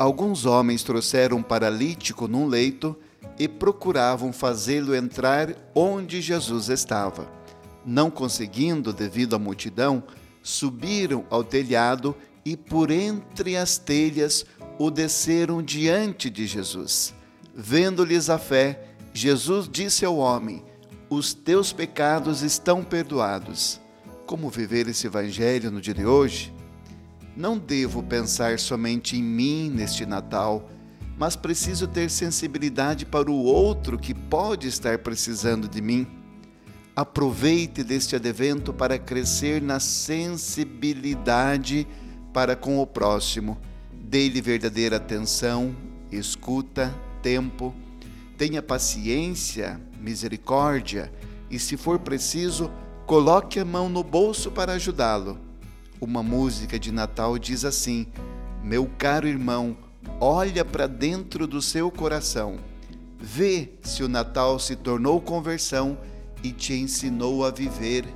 alguns homens trouxeram um paralítico num leito e procuravam fazê-lo entrar onde Jesus estava. Não conseguindo, devido à multidão, subiram ao telhado e por entre as telhas o desceram diante de Jesus. Vendo-lhes a fé, Jesus disse ao homem: Os teus pecados estão perdoados. Como viver esse evangelho no dia de hoje? Não devo pensar somente em mim neste Natal mas preciso ter sensibilidade para o outro que pode estar precisando de mim. Aproveite deste advento para crescer na sensibilidade para com o próximo. Dê-lhe verdadeira atenção, escuta, tempo. Tenha paciência, misericórdia e, se for preciso, coloque a mão no bolso para ajudá-lo. Uma música de Natal diz assim: Meu caro irmão, olha para dentro do seu coração, vê se o Natal se tornou conversão e te ensinou a viver